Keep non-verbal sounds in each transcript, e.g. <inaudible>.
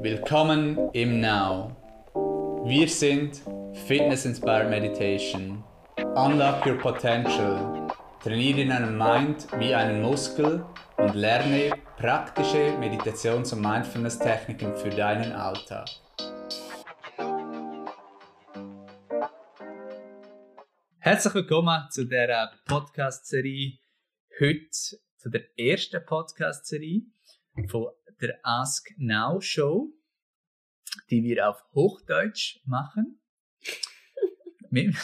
Willkommen im Now. Wir sind Fitness Inspired Meditation. Unlock your potential. Trainiere in deinem Mind wie einen Muskel und lerne praktische Meditations- und Mindfulness-Techniken für deinen Alltag. Herzlich willkommen zu der Podcast-Serie. Heute zu der ersten Podcast-Serie von der Ask Now Show, die wir auf Hochdeutsch machen. <laughs> mit,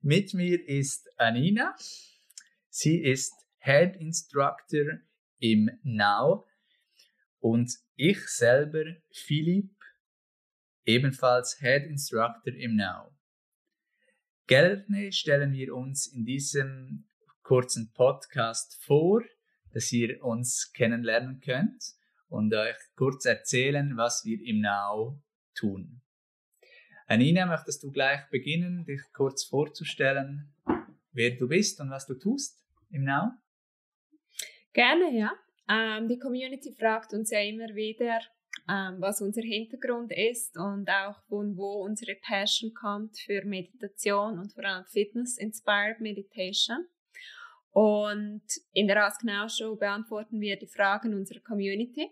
mit mir ist Anina. Sie ist Head Instructor im Now und ich selber, Philipp, ebenfalls Head Instructor im Now. Gerne stellen wir uns in diesem kurzen Podcast vor, dass ihr uns kennenlernen könnt und euch kurz erzählen, was wir im Now tun. Anina, möchtest du gleich beginnen, dich kurz vorzustellen, wer du bist und was du tust im Now? Gerne, ja. Ähm, die Community fragt uns ja immer wieder, ähm, was unser Hintergrund ist und auch von wo unsere Passion kommt für Meditation und vor allem Fitness-Inspired Meditation. Und in der Ask Now Show beantworten wir die Fragen unserer Community.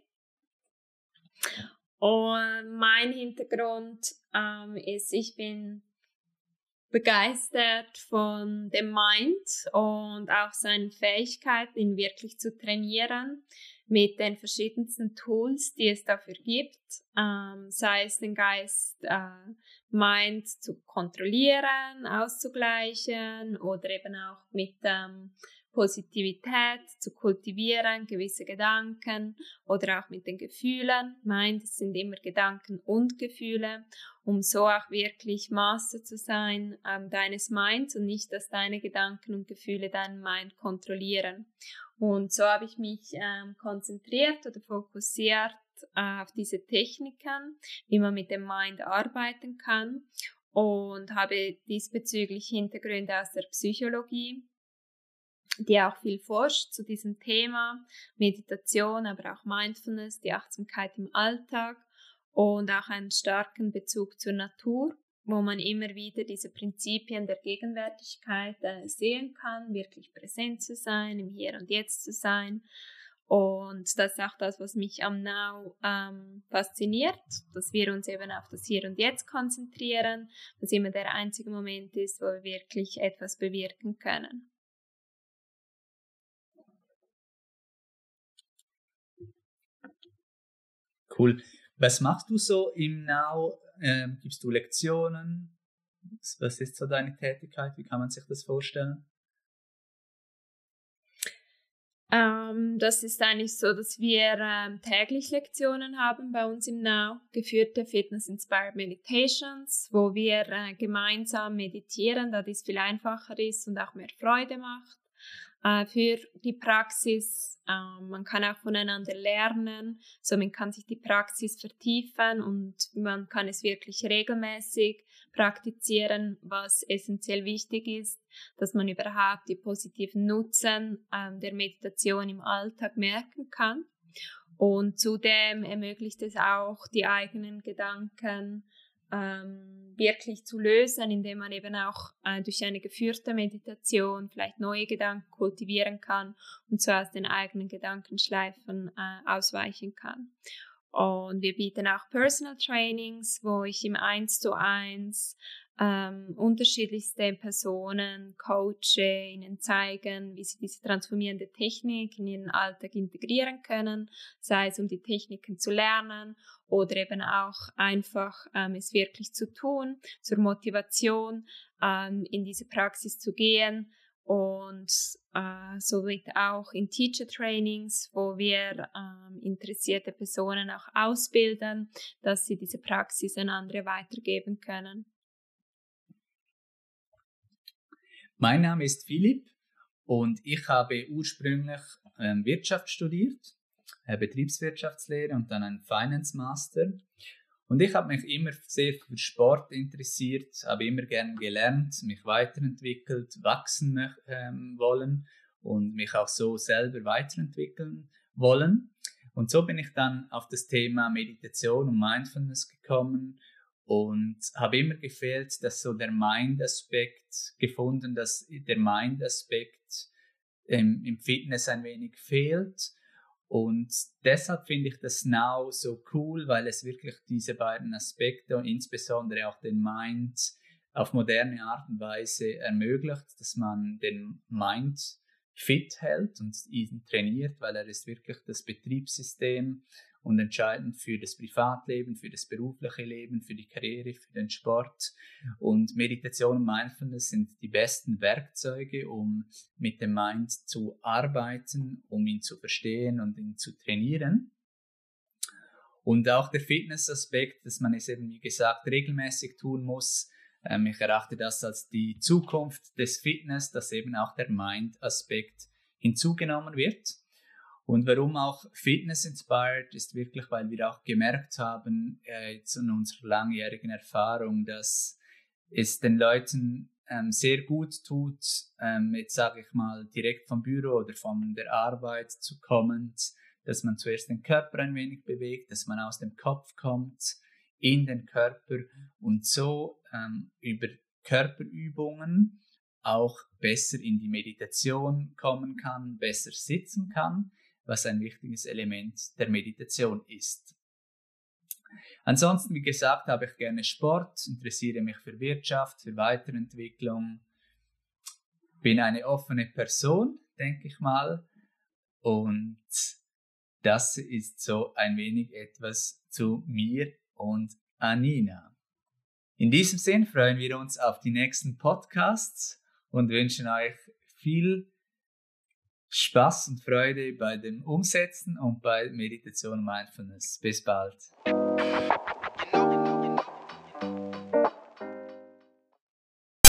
Und mein Hintergrund ähm, ist, ich bin begeistert von dem Mind und auch seinen Fähigkeiten, ihn wirklich zu trainieren mit den verschiedensten Tools, die es dafür gibt, ähm, sei es den Geist, äh, Mind zu kontrollieren, auszugleichen oder eben auch mit ähm, Positivität zu kultivieren, gewisse Gedanken oder auch mit den Gefühlen. Meint, es sind immer Gedanken und Gefühle, um so auch wirklich Master zu sein ähm, deines Minds und nicht, dass deine Gedanken und Gefühle deinen Mind kontrollieren. Und so habe ich mich ähm, konzentriert oder fokussiert äh, auf diese Techniken, wie man mit dem Mind arbeiten kann und habe diesbezüglich Hintergründe aus der Psychologie die auch viel forscht zu diesem Thema Meditation, aber auch Mindfulness, die Achtsamkeit im Alltag und auch einen starken Bezug zur Natur, wo man immer wieder diese Prinzipien der Gegenwärtigkeit äh, sehen kann, wirklich präsent zu sein, im Hier und Jetzt zu sein. Und das ist auch das, was mich am Now ähm, fasziniert, dass wir uns eben auf das Hier und Jetzt konzentrieren, was immer der einzige Moment ist, wo wir wirklich etwas bewirken können. Cool. Was machst du so im Now? Ähm, gibst du Lektionen? Was ist so deine Tätigkeit? Wie kann man sich das vorstellen? Ähm, das ist eigentlich so, dass wir ähm, täglich Lektionen haben bei uns im Now, geführte Fitness-Inspired Meditations, wo wir äh, gemeinsam meditieren, da dies viel einfacher ist und auch mehr Freude macht für die Praxis. Äh, man kann auch voneinander lernen, so man kann sich die Praxis vertiefen und man kann es wirklich regelmäßig praktizieren, was essentiell wichtig ist, dass man überhaupt die positiven Nutzen äh, der Meditation im Alltag merken kann. Und zudem ermöglicht es auch, die eigenen Gedanken ähm, wirklich zu lösen, indem man eben auch äh, durch eine geführte Meditation vielleicht neue Gedanken kultivieren kann und so aus den eigenen Gedankenschleifen äh, ausweichen kann. Und wir bieten auch Personal Trainings, wo ich im 1 zu 1 ähm, unterschiedlichste Personen coache, ihnen zeigen, wie sie diese transformierende Technik in ihren Alltag integrieren können, sei es um die Techniken zu lernen oder eben auch einfach ähm, es wirklich zu tun, zur Motivation ähm, in diese Praxis zu gehen. Und äh, somit auch in Teacher Trainings, wo wir ähm, interessierte Personen auch ausbilden, dass sie diese Praxis an andere weitergeben können. Mein Name ist Philipp und ich habe ursprünglich ähm, Wirtschaft studiert, Betriebswirtschaftslehre und dann einen Finance Master. Und ich habe mich immer sehr für Sport interessiert, habe immer gerne gelernt, mich weiterentwickelt, wachsen ähm, wollen und mich auch so selber weiterentwickeln wollen. Und so bin ich dann auf das Thema Meditation und Mindfulness gekommen und habe immer gefehlt, dass so der Mind-Aspekt gefunden, dass der Mind-Aspekt im, im Fitness ein wenig fehlt. Und deshalb finde ich das Now so cool, weil es wirklich diese beiden Aspekte und insbesondere auch den Mind auf moderne Art und Weise ermöglicht, dass man den Mind fit hält und ihn trainiert, weil er ist wirklich das Betriebssystem und entscheidend für das Privatleben, für das berufliche Leben, für die Karriere, für den Sport. Und Meditation und Mindfulness sind die besten Werkzeuge, um mit dem Mind zu arbeiten, um ihn zu verstehen und ihn zu trainieren. Und auch der Fitnessaspekt, dass man es eben, wie gesagt, regelmäßig tun muss. Ähm, ich erachte das als die Zukunft des Fitness, dass eben auch der Mind-Aspekt hinzugenommen wird. Und warum auch Fitness inspired ist wirklich, weil wir auch gemerkt haben, äh, jetzt in unserer langjährigen Erfahrung, dass es den Leuten ähm, sehr gut tut, ähm, jetzt sage ich mal, direkt vom Büro oder von der Arbeit zu kommen, dass man zuerst den Körper ein wenig bewegt, dass man aus dem Kopf kommt in den Körper und so ähm, über Körperübungen auch besser in die Meditation kommen kann, besser sitzen kann was ein wichtiges Element der Meditation ist. Ansonsten, wie gesagt, habe ich gerne Sport, interessiere mich für Wirtschaft, für Weiterentwicklung, bin eine offene Person, denke ich mal, und das ist so ein wenig etwas zu mir und Anina. In diesem Sinn freuen wir uns auf die nächsten Podcasts und wünschen euch viel Spaß und Freude bei dem Umsetzen und bei Meditation und Mindfulness. Bis bald.